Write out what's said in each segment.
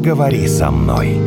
поговори со мной.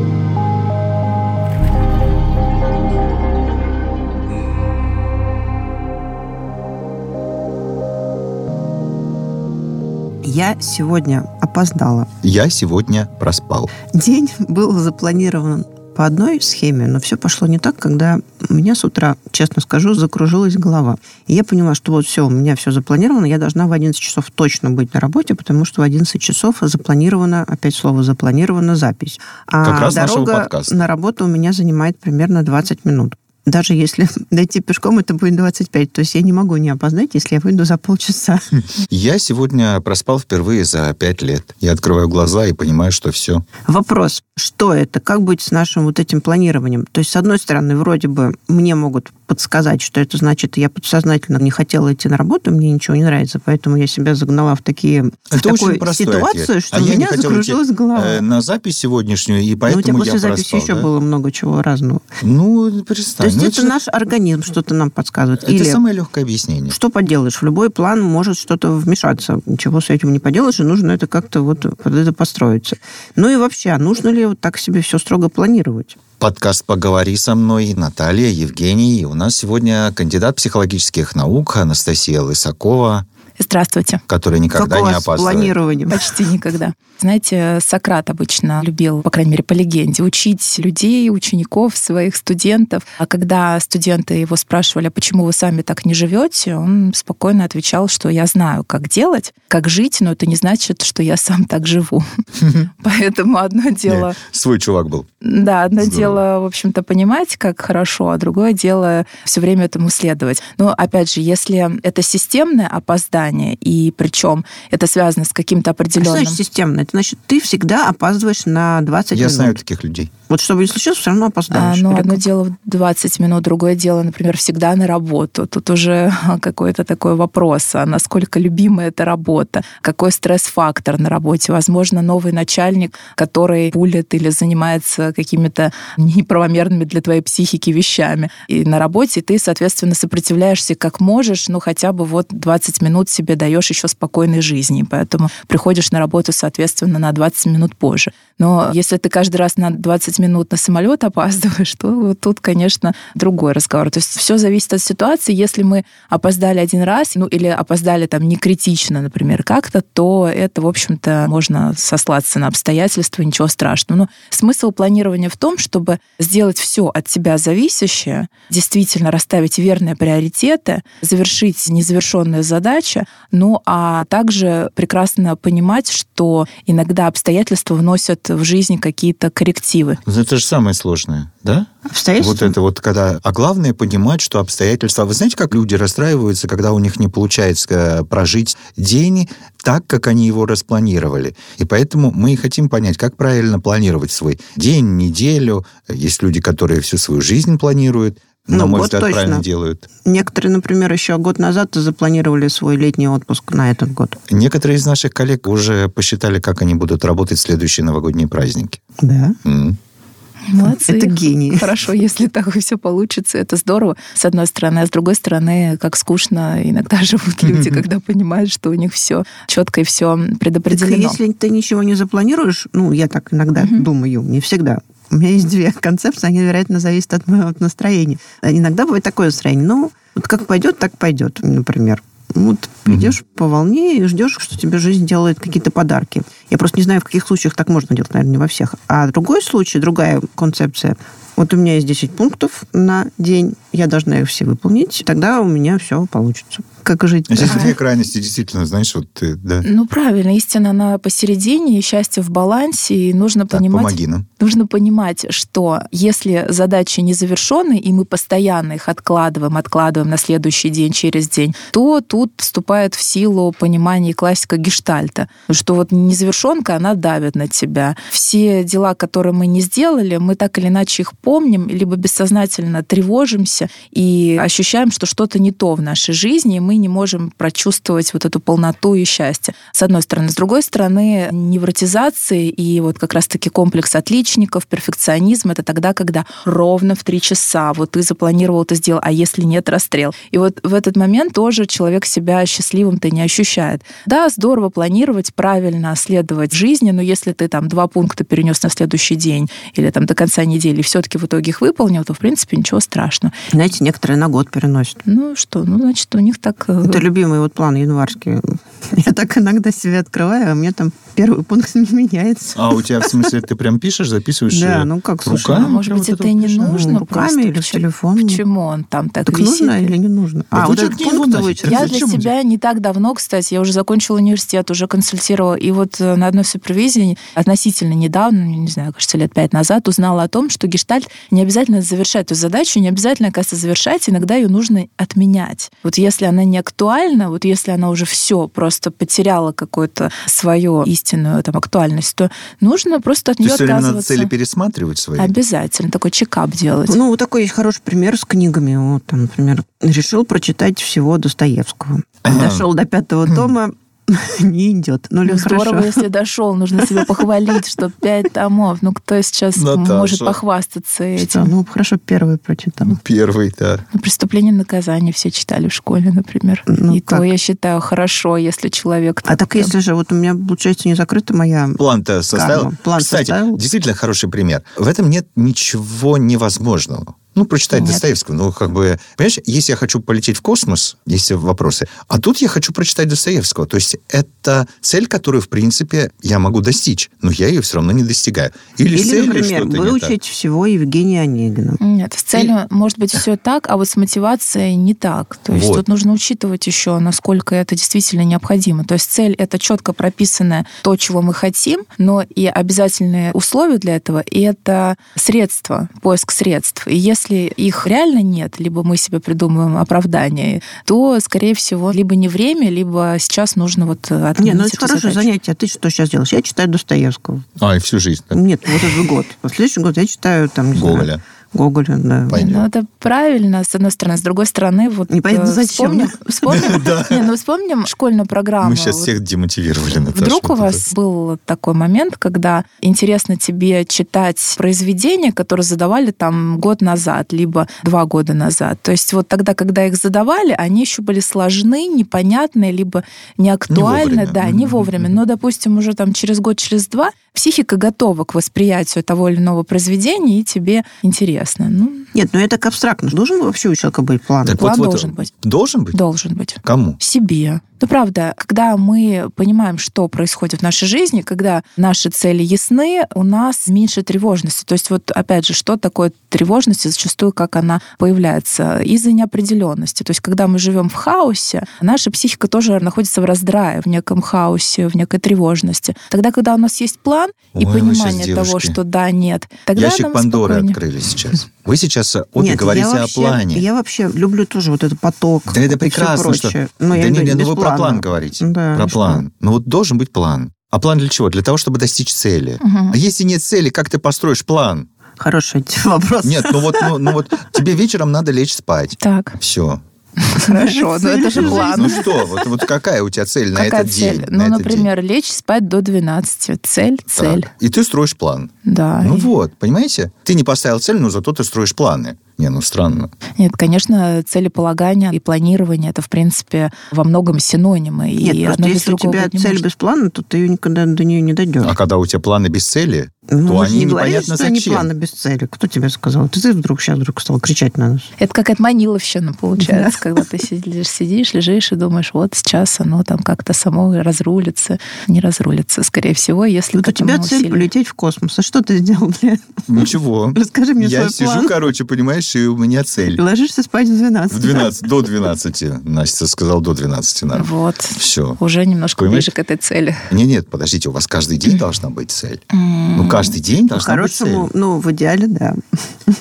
Я сегодня опоздала. Я сегодня проспал. День был запланирован по одной схеме, но все пошло не так, когда у меня с утра, честно скажу, закружилась голова. И я поняла, что вот все, у меня все запланировано, я должна в 11 часов точно быть на работе, потому что в 11 часов запланирована, опять слово запланирована запись. А Как раз дорога нашего подкаста. на работу у меня занимает примерно 20 минут. Даже если дойти пешком, это будет 25. То есть я не могу не опоздать, если я выйду за полчаса. Я сегодня проспал впервые за пять лет. Я открываю глаза и понимаю, что все. Вопрос, что это? Как быть с нашим вот этим планированием? То есть, с одной стороны, вроде бы мне могут подсказать, что это значит, я подсознательно не хотела идти на работу, мне ничего не нравится, поэтому я себя загнала в такие в Это такую очень простой ситуацию, ответ. что А у я меня закружилась идти, голова. э, на запись сегодняшнюю, и Но у поэтому тебя после я записи проспал. еще да? было много чего разного. Ну, перестань. То есть Ну, это же- наш организм что-то нам подсказывает. Это Или самое легкое объяснение. что поделаешь, в любой план может что-то вмешаться. Ничего с этим не поделаешь, и нужно это как-то вот под это построиться. Ну и вообще, а нужно ли вот так себе все строго планировать? Подкаст «Поговори со мной» Наталья, Евгений. И у нас сегодня кандидат психологических наук Анастасия Лысакова, Здравствуйте. которая никогда как не опаздывает. планированием? Почти никогда. Знаете, Сократ обычно любил, по крайней мере, по легенде, учить людей, учеников, своих студентов. А когда студенты его спрашивали, а почему вы сами так не живете, он спокойно отвечал, что я знаю, как делать, как жить, но это не значит, что я сам так живу. Поэтому одно дело Свой чувак был. Да, одно Здорово. дело, в общем-то, понимать, как хорошо, а другое дело все время этому следовать. Но, опять же, если это системное опоздание, и причем это связано с каким-то А Что определенным... значит системно? Это значит, ты всегда опаздываешь на 20 Я минут. знаю таких людей. Вот что бы ни случилось, все равно А, опоздаешь. ну, Или одно дело в 20 минут, другое дело, например, всегда на работу. Тут уже какой-то такой вопрос, а насколько любимая эта работа, какой стресс-фактор на работе. Возможно, новый начальник, который пулит или занимается какими-то неправомерными для твоей психики вещами. И на работе ты, соответственно, сопротивляешься как можешь, ну хотя бы вот 20 минут себе даешь еще спокойной жизни. Поэтому приходишь на работу, соответственно, на 20 минут позже. Но если ты каждый раз на 20 минут на самолет опаздываешь, то тут, конечно, другой разговор. То есть все зависит от ситуации. Если мы опоздали один раз, ну или опоздали там не критично, например, как-то, то это, в общем-то, можно сослаться на обстоятельства, ничего страшного. Но смысл планирования в том, чтобы сделать все от тебя зависящее, действительно расставить верные приоритеты, завершить незавершенные задачи, ну а также прекрасно понимать, что иногда обстоятельства вносят в жизнь какие-то коррективы. Вот Это же самое сложное, да? Обстоятельства? Вот это вот когда... А главное понимать, что обстоятельства... Вы знаете, как люди расстраиваются, когда у них не получается э, прожить день так, как они его распланировали. И поэтому мы и хотим понять, как правильно планировать свой день, неделю. Есть люди, которые всю свою жизнь планируют, на Ну, мой год взгляд, точно. правильно делают. Некоторые, например, еще год назад запланировали свой летний отпуск на этот год. Некоторые из наших коллег уже посчитали, как они будут работать в следующие новогодние праздники. Да. М. Молодцы. Это гении. Хорошо, если так все получится, это здорово, с одной стороны. А с другой стороны, как скучно иногда живут люди, когда понимают, что у них все четко и все Так предопределено. если ты ничего не запланируешь, ну, я так иногда думаю, не всегда. У меня есть две концепции, они, вероятно, зависят от моего настроения. А Иногда бывает такое настроение, ну, вот как пойдет, так пойдет, например. Вот идешь по волне и ждешь, что тебе жизнь делает какие-то подарки. Я просто не знаю, в каких случаях так можно делать, наверное, не во всех. А другой случай, другая концепция. Вот у меня есть 10 пунктов на день, я должна их все выполнить, тогда у меня все получится. Как жить? Здесь две крайности, действительно, знаешь, вот ты, да. Ну, правильно, истина, она посередине, и счастье в балансе, и нужно Так, понимать... помоги нам. Нужно понимать, что если задачи не завершены, и мы постоянно их откладываем, откладываем на следующий день, через день, то тут вступает в силу понимание классика гештальта, что вот незавершенка, она давит на тебя. Все дела, которые мы не сделали, мы так или иначе их помним, либо бессознательно тревожимся и ощущаем, что что-то не то в нашей жизни, и мы не можем прочувствовать вот эту полноту и счастье. С одной стороны. С другой стороны, невротизации и вот как раз-таки комплекс отличников, перфекционизм — это тогда, когда ровно в три часа вот ты запланировал, это сделал, а если нет, расстрел. И вот в этот момент тоже человек себя счастливым-то не ощущает. Да, здорово планировать, правильно следовать жизни, но если ты там два пункта перенес на следующий день или там до конца недели, все-таки в итоге их выполнил, то, в принципе, ничего страшного. Знаете, некоторые на год переносят. Ну что, ну, значит, у них так... Э, это любимый вот план январский. Я так иногда себе открываю, а мне там первый пункт не меняется. А у тебя, в смысле, ты прям пишешь, записываешь Да, э, ну как, слушай, руками? Может быть, это и не нужно Руками или в телефон. Почему он там так Так нужно или не нужно? А, вот этот пункт Я для себя не так давно, кстати, я уже закончила университет, уже консультировала, и вот э, на одной супервизии относительно недавно, не знаю, кажется, лет пять назад, узнала о том, что гештальт не обязательно завершать эту задачу, не обязательно, кажется, завершать, иногда ее нужно отменять. Вот если она не актуальна, вот если она уже все просто потеряла какую-то свою истинную там актуальность, то нужно просто от то нее есть отказываться. надо цели пересматривать свои? Обязательно. Такой чекап делать. Ну, вот такой есть хороший пример с книгами. Вот, там, например, решил прочитать всего Достоевского. Дошел до пятого тома, не идет. Ну, ну здорово, хорошо. если дошел. Нужно себя похвалить, что пять томов. Ну, кто сейчас Наташа. может похвастаться этим? Что? Ну, хорошо, первый прочитал. Ну, первый, да. Ну, «Преступление и наказание» все читали в школе, например. Ну, и как? то, я считаю, хорошо, если человек... А так, если же, вот у меня, получается, не закрыта моя... План-то составил? План Кстати, составил? действительно хороший пример. В этом нет ничего невозможного. Ну, прочитать Нет. Достоевского. Ну, как бы, понимаешь, если я хочу полететь в космос, есть вопросы, а тут я хочу прочитать Достоевского. То есть это цель, которую, в принципе, я могу достичь, но я ее все равно не достигаю. Или, Или цель, например, выучить всего Евгения Онегина. Нет, с целью И... может быть все так, а вот с мотивацией не так. То есть вот. тут нужно учитывать еще, насколько это действительно необходимо. То есть цель — это четко прописанное то, чего мы хотим, но и обязательные условия для этого — и это средства, поиск средств. И если если их реально нет, либо мы себе придумываем оправдание, то, скорее всего, либо не время, либо сейчас нужно вот отменить Не, ну это хорошее задачу. занятие. А ты что сейчас делаешь? Я читаю Достоевского. А, и всю жизнь? Так? Нет, вот этот год. В следующий год я читаю там, не Гоголя. Знаю, Гоголя, да. Понятно. Ну, это правильно, с одной стороны. С другой стороны, вот... Непонятно, э, зачем. Вспомним, вспомним, да. не, ну, вспомним школьную программу. Мы сейчас вот. всех демотивировали, Наташа. Вдруг у вас был такой момент, когда интересно тебе читать произведения, которые задавали там год назад, либо два года назад. То есть вот тогда, когда их задавали, они еще были сложны, непонятные, либо неактуальны. Не да, не вовремя. Но, допустим, уже там через год, через два психика готова к восприятию того или иного произведения, и тебе интересно. Ну, Нет, ну это так абстрактно. Должен вообще у человека быть план? Так план вот, должен вот, быть. Должен быть? Должен быть. Кому? Себе. Ну, правда, когда мы понимаем, что происходит в нашей жизни, когда наши цели ясны, у нас меньше тревожности. То есть вот, опять же, что такое тревожность и зачастую как она появляется? Из-за неопределенности. То есть когда мы живем в хаосе, наша психика тоже находится в раздрае, в неком хаосе, в некой тревожности. Тогда, когда у нас есть план Ой, и понимание того, что да, нет, тогда Ящик нам Пандоры спокойнее. открыли сейчас. Вы сейчас обе Нет, говорите вообще, о плане. Я вообще люблю тоже вот этот поток. Да это прекрасно, что... Но да я не, не, ну вы. Про план говорите. Да, про план. Ну вот должен быть план. А план для чего? Для того, чтобы достичь цели. Угу. А если нет цели, как ты построишь план? Хороший вопрос. Нет, ну вот, ну, ну вот тебе вечером надо лечь спать. Так. Все. Хорошо, но это же план. Ну что, вот, вот какая у тебя цель на этот цель? день? Ну, например, день? лечь спать до 12. Цель, цель. Так. И ты строишь план. Да. Ну и... вот, понимаете? Ты не поставил цель, но зато ты строишь планы. Не, ну странно. Нет, конечно, целеполагание и планирование это, в принципе, во многом синонимы. Нет, и просто если у тебя цель может. без плана, то ты никогда до нее не дойдешь. А когда у тебя планы без цели, ну, то они не непонятно говорили, зачем. что они планы без цели. Кто тебе сказал? Ты, ты вдруг сейчас вдруг стал кричать на нас. Это какая-то маниловщина получается, когда ты сидишь, сидишь, лежишь и думаешь, вот сейчас оно там как-то само разрулится. Не разрулится, скорее всего, если Вот у тебя цель полететь в космос. А что ты сделал для этого? Ничего. Расскажи мне Я свой сижу, план. короче, понимаешь, и у меня цель. Ложишься спать в 12. В 12, до 12. Настя сказал до 12 надо. Вот. Все. Уже немножко Понимаешь? ближе к этой цели. Нет, нет, подождите, у вас каждый день должна быть цель. Ну, каждый день должна быть цель. Ну, в идеале, да.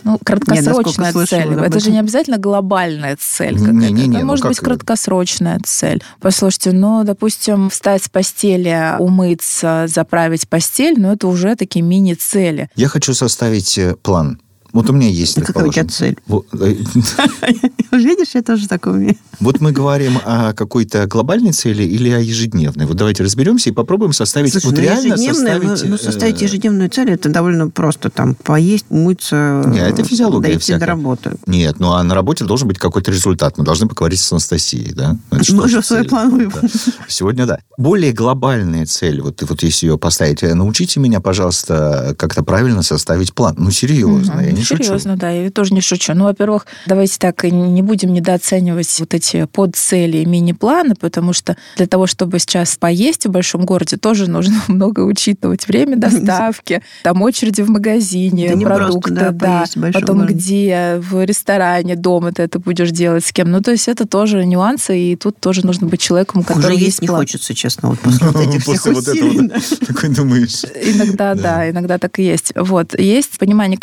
Ну, краткосрочная цель. Это же не обязательно глобальная цель Это ну может быть краткосрочная цель. Послушайте, ну, допустим, встать с постели, умыться, заправить постель, ну, это уже такие мини-цели. Я хочу составить э, план. Вот у меня есть, Ну, какая у тебя цель? Вот, э, Видишь, я тоже так умею. вот мы говорим о какой-то глобальной цели или о ежедневной. Вот давайте разберемся и попробуем составить... Слушай, вот ну, реально ну, составить... ну, составить э, ежедневную цель, это довольно просто. Там поесть, умыться, Не, это физиология дойти всякая. до работы. Нет, ну а на работе должен быть какой-то результат. Мы должны поговорить с Анастасией, да? Это что Мы уже свой план. Да. Сегодня да. Более глобальная цель, вот, вот если ее поставить, э, научите меня, пожалуйста, как-то правильно составить план. Ну, серьезно, я не шучу. Серьезно, да, я тоже не шучу. Ну, во-первых, давайте так, не будем недооценивать вот эти подцели и мини-планы, потому что для того, чтобы сейчас поесть в большом городе, тоже нужно много учитывать. Время доставки, там очереди в магазине, Да не просто, продукты, да, да. большом Потом городе. где, в ресторане, дома ты это будешь делать с кем. Ну, то есть это тоже нюансы, и тут тоже нужно быть человеком, у которого Уже есть есть не план. хочется, честно, вот после вот этих всех усилий. этого, да. такой думаешь... Иногда, Да. да. иногда так и есть. Вот. Есть понимание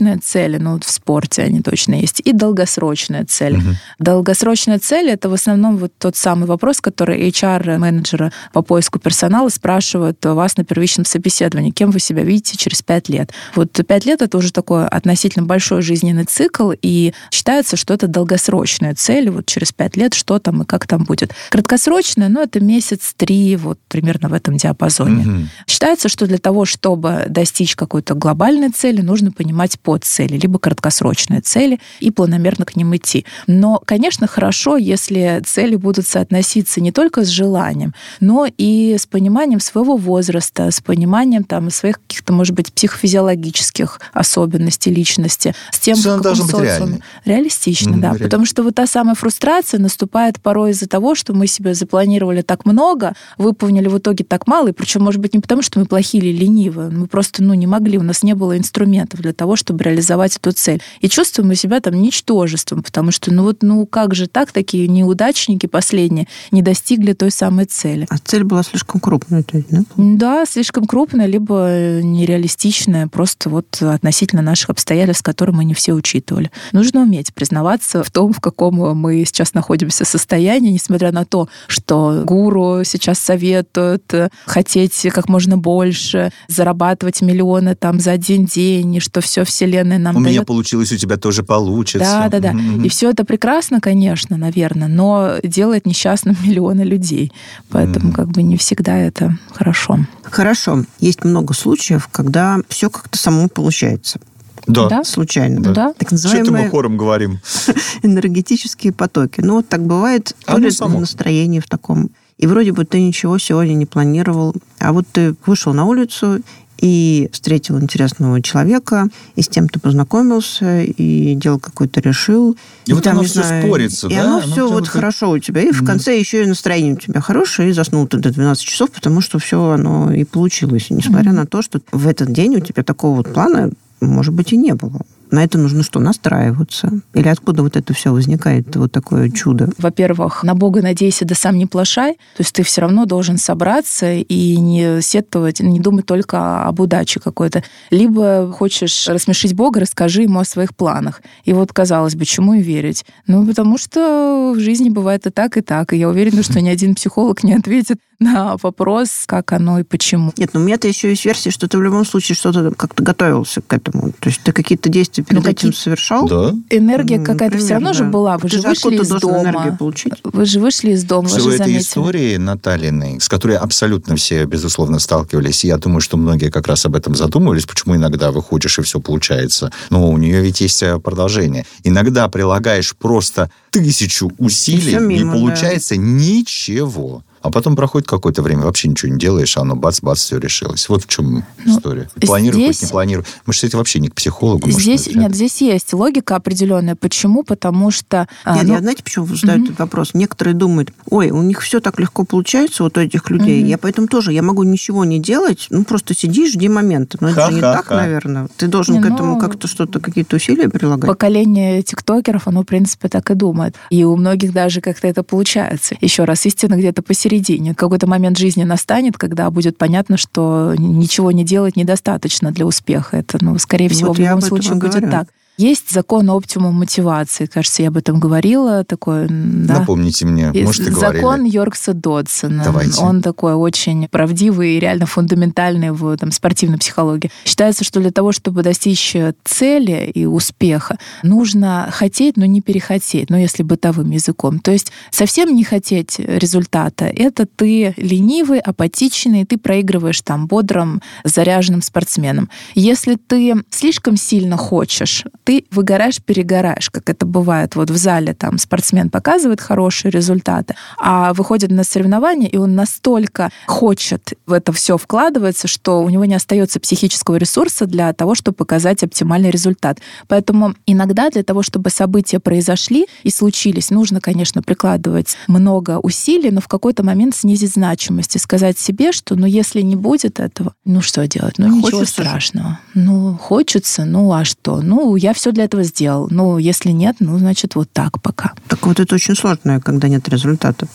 краткосрочной цели, ну, вот в спорте они точно есть, и долгосрочная цель. Мгм. Долгосрочная цель — это в основном вот тот самый вопрос, который HR-менеджеры по поиску персонала спрашивают вас на первичном собеседовании. Кем вы себя видите через пять лет? Вот пять лет — это уже такой относительно большой жизненный цикл, и считается, что это долгосрочная цель. Вот через пять лет что там и как там будет. Краткосрочная, ну, это месяц-три, вот примерно в этом диапазоне. Мгм. Считается, что для того, чтобы достичь какой-то глобальной цели, нужно понимать подцели, либо краткосрочные цели и планомерно к ним идти. Но, конечно, хорошо, если цели будут соотноситься не только с желанием, но и с пониманием своего возраста, с пониманием там, своих каких-то, может быть, психофизиологических особенностей личности, с тем, То есть в она каком должна быть реальной. Реалистично, Мгм, да. реально. Потому что вот та самая фрустрация наступает порой из-за того, что мы себе запланировали так много, выполнили в итоге так мало, и причем, может быть, не потому, что мы плохие или ленивые, мы просто ну, не могли, у нас не было инструментов для того, чтобы реализовать эту цель. И чувствуем мы себя там ничтожеством, потому что, ну вот, ну как же так, такие неудачники последние не достигли той самой цели. А цель была слишком крупной, то есть, да? Да, слишком крупная, либо э, нереалистичная, просто вот относительно наших обстоятельств, которые мы не все учитывали. Нужно уметь признаваться в том, в каком мы сейчас находимся состоянии, несмотря на то, что гуру сейчас советуют э, хотеть как можно больше, зарабатывать миллионы там за один день, и что все Вселенная нам У дает. меня получилось, у тебя тоже получится. Да, да, да. Мгм. И все это прекрасно, конечно, наверное, но делает несчастным миллионы людей. Поэтому Мгм. как бы не всегда это хорошо. Хорошо. Есть много случаев, когда все как-то само получается. Да. Да? Случайно. Да. Да. Так Что это мы называемые хором говорим? энергетические потоки. Ну, вот так бывает. А То ли само. настроение в таком. И вроде бы ты ничего сегодня не планировал. А вот ты вышел на улицу и встретил интересного человека, и с тем ты познакомился, и дело какое-то решил. И вот там, оно всё знаю, спорится, и да? оно Оно все вот так- хорошо у тебя. И в конце еще и настроение у тебя хорошее, и заснул ты до 12 часов, потому что все оно и получилось. Несмотря на то, что в этот день у тебя такого вот плана, может быть, и не было. На это нужно что, настраиваться? Или откуда вот это все возникает, вот такое чудо? Во-первых, на Бога надейся, да сам не плашай. То есть ты все равно должен собраться и не сетовать, не думать только об удаче какой-то. Либо хочешь рассмешить Бога, расскажи ему о своих планах. И вот, казалось бы, чему и верить? Ну, потому что в жизни бывает и так, и так. И я уверена, что ни один психолог не ответит на вопрос, как оно и почему. Нет, ну у меня-то еще есть версия, что ты в любом случае что-то как-то готовился к этому. То есть ты какие-то действия перед Ну, этим совершал? Да. Энергия какая-то все например, равно же да. была. Вы Ты же же вышли из дома. Вы же вышли из дома, Все же этой истории Наталиной, с которой абсолютно все, безусловно, сталкивались, я думаю, что многие как раз об этом задумывались, почему иногда выходишь и все получается. Но у нее ведь есть э, продолжение. Иногда прилагаешь просто тысячу усилий, мимо, не да. получается ничего. А потом проходит какое-то время, вообще ничего не делаешь, а оно бац-бац, все решилось. Вот в чем Ну, история. Планирую, хоть здесь- не планирую. Мы, кстати, вообще не к психологу. Здесь нет, здесь есть логика определенная. Почему? Потому что а, Нет, ну, я знаете, почему задаю Мгм. этот вопрос? Некоторые думают, ой, у них все так легко получается, вот у этих людей. Мгм. Я поэтому тоже, я могу ничего не делать, ну, просто сиди, жди момента. Но это же не так, наверное. Ты должен Не, к этому ну, как-то что-то, какие-то усилия прилагать. поколение тиктокеров, оно, в принципе, так и думает. И у многих даже как-то это получается. Еще раз, истина где-то посередине. Какой-то момент жизни настанет, когда будет понятно, что ничего не делать недостаточно для успеха. Это, ну, скорее всего, Вот в любом случае будет так. Есть закон оптимум мотивации. Кажется, я об этом говорила. Такой, да. Напомните мне, может, и говорили. Закон Йоркса Додсона. Давайте. Он такой очень правдивый и реально фундаментальный в там, спортивной психологии. Считается, что для того, чтобы достичь цели и успеха, нужно хотеть, но не перехотеть, ну, если бытовым языком. То есть совсем не хотеть результата, это ты ленивый, апатичный, ты проигрываешь там бодрым, заряженным спортсменом. Если ты слишком сильно хочешь, ты выгораешь, перегораешь, как это бывает вот в зале, там спортсмен показывает хорошие результаты, а выходит на соревнования, и он настолько хочет в это все вкладываться, что у него не остается психического ресурса для того, чтобы показать оптимальный результат. Поэтому иногда для того, чтобы события произошли и случились, нужно, конечно, прикладывать много усилий, но в какой-то момент снизить значимость и сказать себе, что ну если не будет этого, ну что делать? Ну хочется ничего страшного. Же. Ну хочется, ну а что? Ну я все для этого сделал. Ну если нет, ну значит вот так пока. Так вот это очень сложно, когда нет результатов.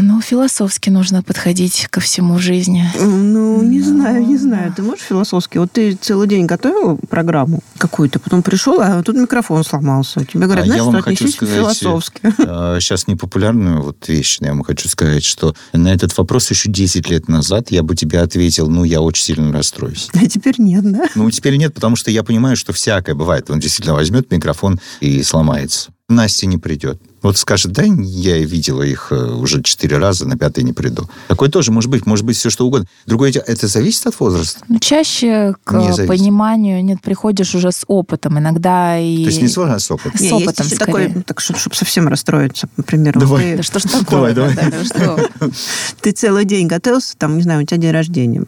Ну философски нужно подходить ко всему жизни. Ну не но... знаю, не знаю. Ты можешь философски? Вот ты целый день готовил программу какую-то, потом пришел, а тут микрофон сломался. Тебе говорят, а знаешь, я вам хочу сказать, философски. Сейчас э, непопулярную вот вещь, я вам хочу сказать, что на этот вопрос еще 10 лет назад я бы тебе ответил, ну, я очень сильно расстроюсь. А теперь нет, да? Ну, теперь нет, потому что я понимаю, что всякое бывает. Он действительно возьмет микрофон и сломается. Настя не придет. Вот скажет, да, я видела их э, уже четыре раза, на пятый не приду. Такое тоже может быть, может быть все что угодно. Другое дело, это зависит от возраста? Ну, чаще к не пониманию нет, приходишь уже с опытом. Иногда и... То есть не сложно с опытом? С опытом, есть такой, так, чтобы, чтобы совсем расстроиться, например. Давай. Ты... Да что ж такое? Давай, давай. Ты целый день готовился, там, не знаю, у тебя день рождения.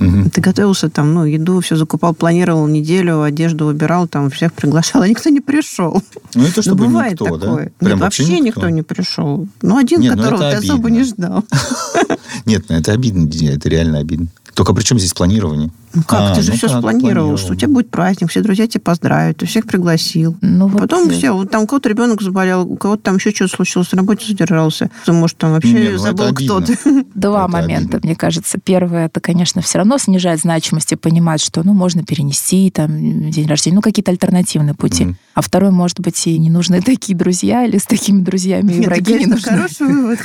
Угу. Ты готовился там, ну, еду все закупал, планировал неделю, одежду выбирал, там всех приглашал, а никто не пришел. Ну, это чтобы ну, бывает никто, такое. Да? Прям Нет, вообще никто. никто не пришел. Ну, один, Нет, ну, которого ну, ты обидно. особо не ждал. Нет, ну это обидно, это реально обидно. Только при чем здесь планирование? Ну как, а, ты же ну все спланировал, что у тебя будет праздник, все друзья тебя поздравят, ты всех пригласил. Ну, вот Потом все, вот там у кого-то ребенок заболел, у кого-то там еще что-то случилось, на работе задержался. Может, там вообще Не, ну, забыл, кто ты. Два это момента, обидно. мне кажется. Первое, это, конечно, все равно снижает значимость и понимать, что, ну, можно перенести там день рождения, ну, какие-то альтернативные пути. Mm-hmm. А второй, может быть, и не нужны такие друзья, или с такими друзьями и враги не нужны. хороший вывод.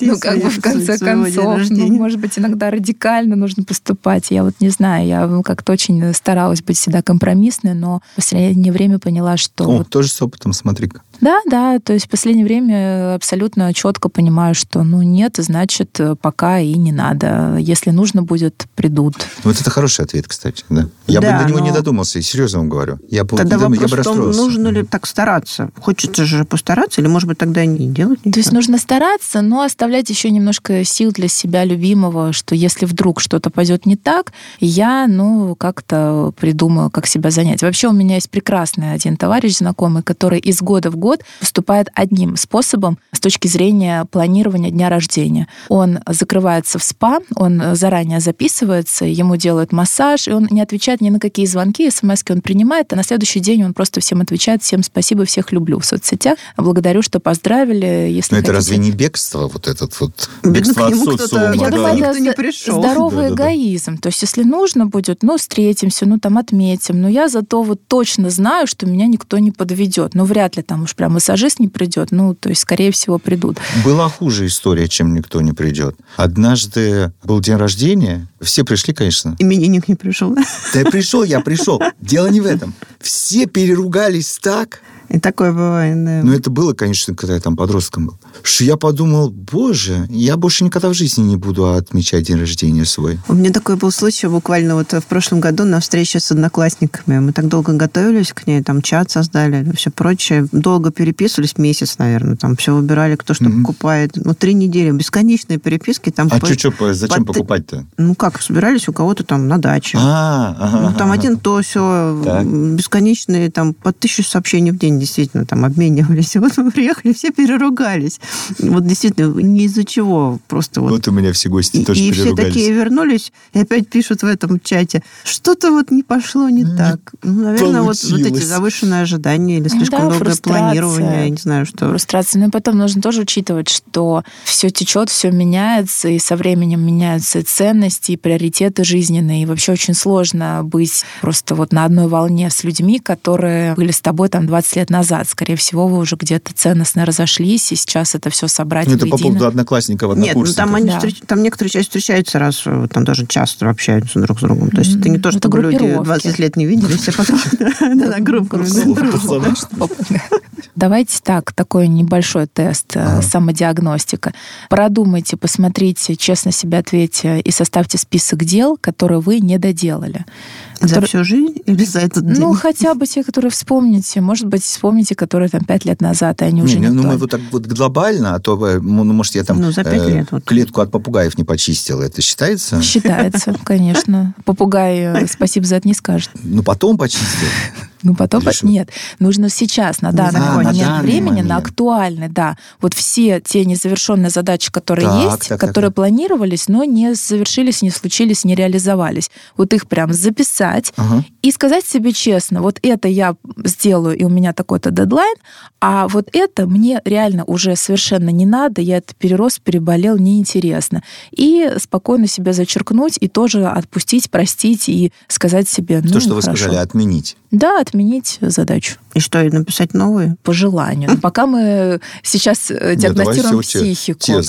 Ну, как бы в конце концов, ну, может быть, иногда радикально нужно поступать. Я вот не знаю, я как-то очень старалась быть всегда компромиссной, но в последнее время поняла, что... О, тоже с опытом, смотри-ка. Да, да, то есть в последнее время абсолютно четко понимаю, что ну нет, значит, пока и не надо. Если нужно будет, придут. Вот это хороший ответ, кстати, да. Я да, бы до него не додумался, серьезно вам говорю. Я бы, тогда я вопрос бы в том, нужно ли так стараться. Хочется же постараться, или, может быть, тогда не делать ничего? То есть нужно стараться, но оставлять еще немножко сил для себя любимого, что если вдруг что-то пойдет не так, я, ну, как-то придумаю, как себя занять. Вообще у меня есть прекрасный один товарищ знакомый, который из года в год выступает одним способом с точки зрения планирования дня рождения. Он закрывается в спа, он заранее записывается, ему делают массаж, и он не отвечает ни на какие звонки, смс он принимает, а на следующий день он просто всем отвечает, всем спасибо, всех люблю в соцсетях. Благодарю, что поздравили. Если Но это разве не бегство, вот этот вот бегство от социума? Я думаю, это не пришел. здоровый да, эгоизм. Да, да. То есть, если нужно будет, ну, встретимся, ну, там, отметим. Но я зато вот точно знаю, что меня никто не подведет. Ну, вряд ли там уж прям массажист не придет, ну, то есть, скорее всего, придут. Была хуже история, чем никто не придет. Однажды был день рождения, все пришли, конечно. Именинник не пришел, да? Да пришел, я пришел. Дело не в этом. Все переругались так, и такое бывает, да. Ну, это было, конечно, когда я там подростком был. Что я подумал, боже, я больше никогда в жизни не буду отмечать день рождения свой. У меня такой был случай буквально вот в прошлом году на встрече с одноклассниками. Мы так долго готовились к ней, там чат создали, все прочее. Долго переписывались, месяц, наверное, там все выбирали, кто что mm-hmm. покупает. Ну, три недели, бесконечные переписки. Там а по... что, что, зачем по... покупать-то? Ну, как, собирались у кого-то там на даче. А, ага, ну, там ага. один то все, так. бесконечные, там, по тысячу сообщений в день действительно там обменивались. И вот мы приехали, все переругались. Вот действительно, не из-за чего. Просто вот. Вот у меня все гости И, тоже и все такие вернулись и опять пишут в этом чате, что-то вот не пошло не, Не так. Ну, наверное, вот, вот эти завышенные ожидания или слишком да, долгое планирование, я не знаю, что. Фрустрация. И потом нужно тоже учитывать, что все течет, все меняется, и со временем меняются ценности, и приоритеты жизненные. И вообще очень сложно быть просто вот на одной волне с людьми, которые были с тобой там 20 лет назад. Скорее всего, вы уже где-то ценностно разошлись, и сейчас это все собрать Ну, это по поводу одноклассников, Нет, ну однокурсников. там, они Да. встреч- там некоторые части встречаются раз, э, там даже часто общаются друг с другом. То есть это не то, Это чтобы люди группировки. 20 лет не виделись, а потом на группу. Давайте так, такой небольшой тест, э, Ага. самодиагностика. Продумайте, посмотрите, честно себе ответьте и составьте список дел, которые вы не доделали. За всю жизнь или за этот день? Ну, хотя бы те, которые вспомните. Может быть, вспомните, которые там пять лет назад, и они уже Не, не ну мы вот так вот глобально, а то, э, ну, может, я там Ну, за э, лет вот. клетку от попугаев не почистил. Это считается? Считается, конечно. Попугай э, спасибо за это не скажет. Ну, потом почистил. Ну, потом... Что? Нет, нужно сейчас, на данный законе. момент на данный времени, момент. на актуальный, да. Вот все те незавершенные задачи, которые Так, есть, так, которые так. планировались, но не завершились, не случились, не реализовались. Вот их прям записать Ага. и сказать себе честно, вот это я сделаю, и у меня такой-то дедлайн, а вот это мне реально уже совершенно не надо, я это перерос, переболел, неинтересно. И спокойно себя зачеркнуть, и тоже отпустить, простить, и сказать себе, ну, То, что вы хорошо. сказали, отменить. Да, отменить задачу И что, и написать новые? по желанию. Но пока мы сейчас э, диагностируем Нет, психику. те-.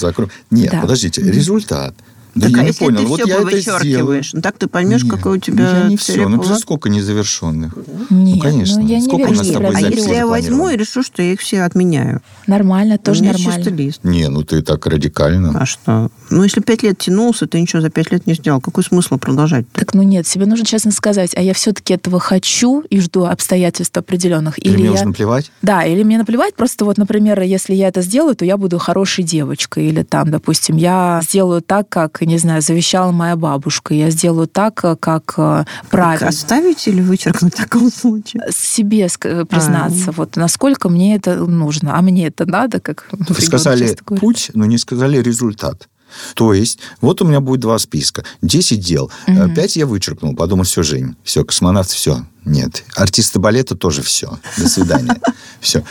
Нет, Да. подождите, результат. Да так, я а не если понял, ты вот все я это вычеркиваешь, ну так ты поймешь, Нет, какой у тебя Я не все, ну план. же сколько незавершенных. Нет, Ну, конечно. ну, я не Сколько верю, у нас с тобой А записей если я возьму и решу, что я их все отменяю? Нормально, тоже у меня нормально. чистый лист. Не, ну ты так радикально. А что? Ну, если пять лет тянулся, ты ничего за пять лет не сделал. Какой смысл продолжать? Так, ну нет, себе нужно честно сказать, а я все-таки этого хочу и жду обстоятельств определенных. Или мне я... уже наплевать? Да, или мне наплевать, просто вот, например, если я это сделаю, то я буду хорошей девочкой. Или там, допустим, я сделаю так, как, не знаю, завещала моя бабушка. Я сделаю так, э, как э, Так правильно. оставить или вычеркнуть в таком случае? себе ск- признаться, А. вот насколько мне это нужно. А мне это надо, как сказали путь, но не сказали результат. То есть, вот у меня будет два списка. 10 дел. Пять я вычеркнул. Подумал, все, Жень, все, космонавт, все. Нет. Артисты балета тоже все. До свидания. Все.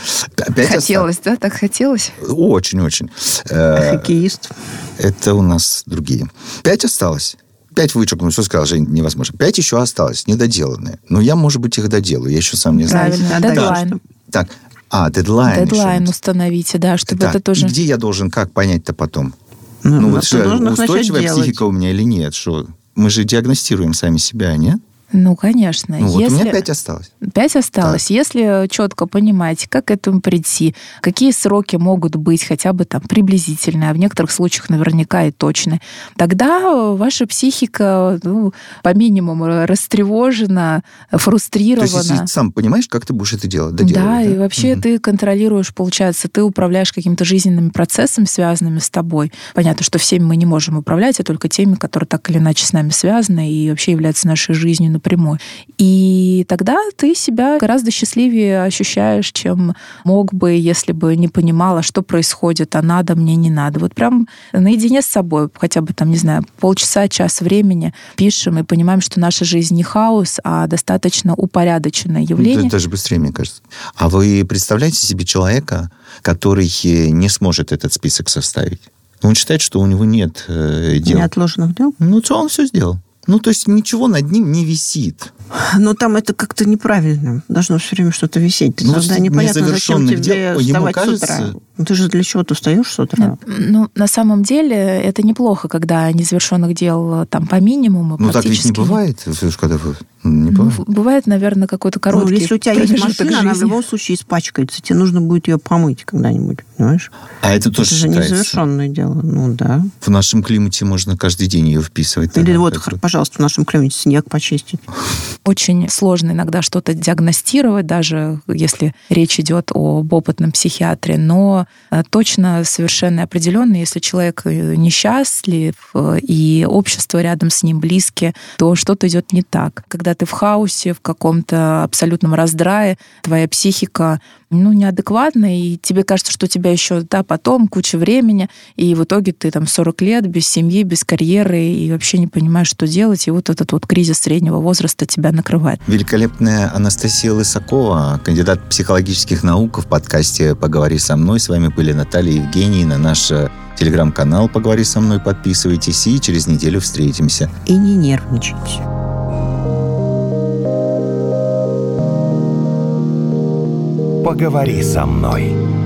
Пять Хотелось, да? Так хотелось? осталось. Очень-очень. Э, Хоккеист. Это у нас другие. Пять осталось. Пять вычеркнул, все сказал, Жень, невозможно. Пять еще осталось, недоделанные. Но я, может быть, их доделаю. Я еще сам не знаю. Правильно, А дедлайн. Так, а, дедлайн. Дедлайн еще. установите, да, чтобы Так, это тоже... и где я должен, как понять-то потом? Ну, Ну, ну, вот что, устойчивая делать. психика у меня или нет? Что мы же диагностируем сами себя, нет? Ну, конечно. Ну, вот у Если... меня пять осталось. Пять осталось. Если четко понимаете, как к этому прийти, какие сроки могут быть хотя бы там приблизительные, а в некоторых случаях наверняка и точные, тогда ваша психика ну, по минимуму растревожена, То фрустрирована. есть, если ты сам понимаешь, как ты будешь это делать, Да, доделывать, и вообще Мгм. ты контролируешь, получается, ты управляешь какими-то жизненными процессами, связанными с тобой. Понятно, что всеми мы не можем управлять, а только теми, которые так или иначе с нами связаны и вообще являются нашей жизнью напрямую. И тогда ты себя гораздо счастливее ощущаешь, чем мог бы, если бы не понимала, что происходит, а надо, мне не надо. Вот прям наедине с собой, хотя бы там, не знаю, полчаса, час времени пишем и понимаем, что наша жизнь не хаос, а достаточно упорядоченное явление. Это даже быстрее, мне кажется. А вы представляете себе человека, который э, не сможет этот список составить? Он считает, что у него нет э, дел. Неотложенных дел. Ну, он все сделал? Ну, то есть ничего над ним не висит. Но там это как-то неправильно. Должно все время что-то висеть. Ну, тогда непонятно, зачем тебе дел, ему вставать кажется- с утра. Ну, ты же для чего-то встаешь с утра? Ну, на самом деле, это неплохо, когда незавершенных дел э, там по минимуму Ну, так ведь не бывает, когда вы... Не Ну, бывает. бывает, наверное, какой-то Ну, короткий если у тебя есть машина, она в жизни. любом случае испачкается. Тебе нужно будет ее помыть когда-нибудь, понимаешь? А это тоже это же считается. незавершенное дело. Ну, да. В нашем климате можно каждый день ее вписывать. Или тогда, вот, так пожалуйста, в нашем климате снег почистить. Очень сложно иногда что-то диагностировать, даже если речь идет об опытном психиатре, но э, точно совершенно определенно, если человек э, несчастлив э, и общество рядом с ним близкие, то что-то идет не так. Когда ты в хаосе, в каком-то абсолютном раздрае, твоя психика ну, неадекватно, и тебе кажется, что у тебя еще, да, потом куча времени, и в итоге ты там 40 лет без семьи, без карьеры, и вообще не понимаешь, что делать, и вот этот вот кризис среднего возраста тебя накрывает. Великолепная Анастасия Лысакова, кандидат психологических наук в подкасте «Поговори со мной». С вами были Наталья и Евгений на наш э, телеграм-канал «Поговори со мной». Подписывайтесь, и через неделю встретимся. И не нервничайте. «Поговори со мной».